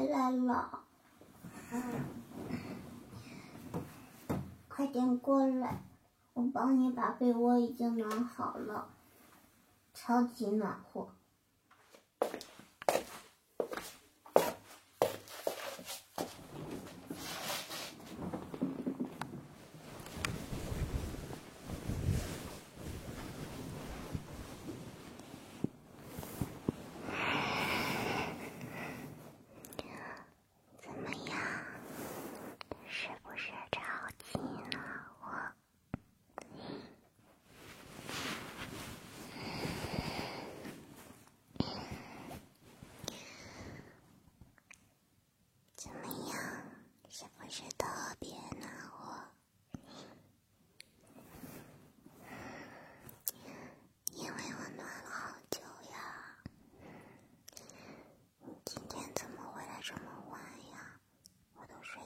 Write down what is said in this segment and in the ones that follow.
回来了。快点过来我帮你把被窝已经暖好了超级暖和。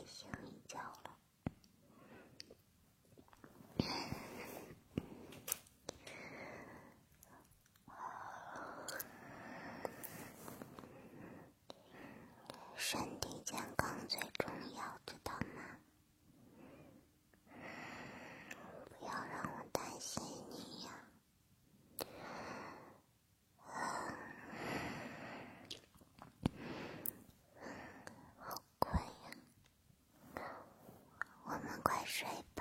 睡你叫觉了。shape.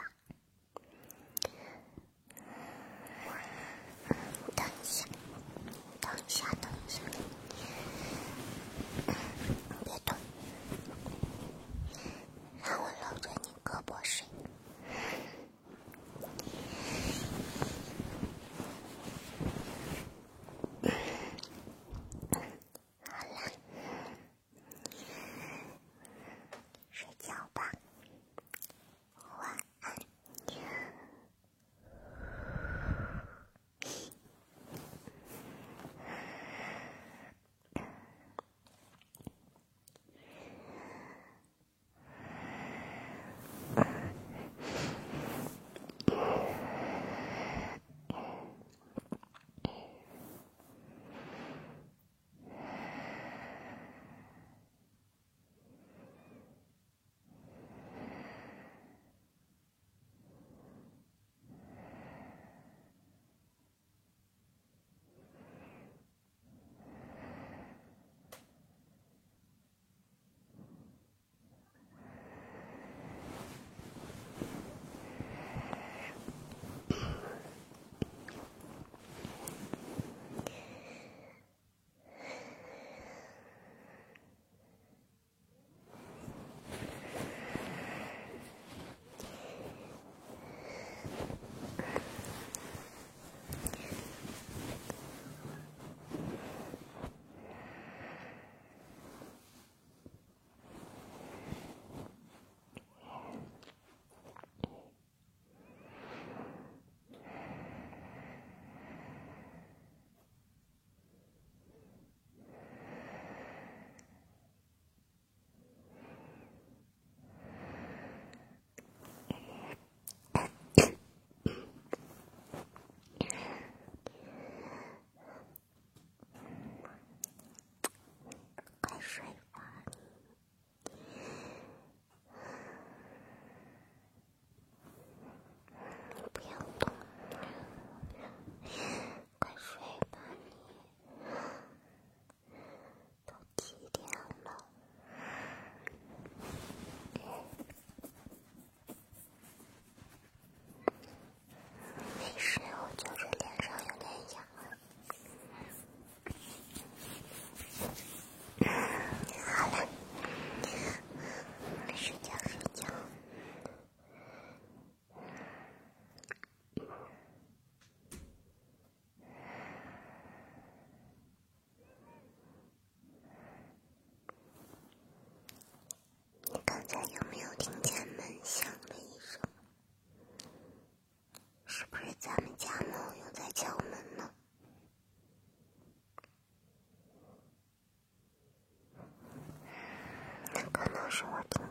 short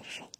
我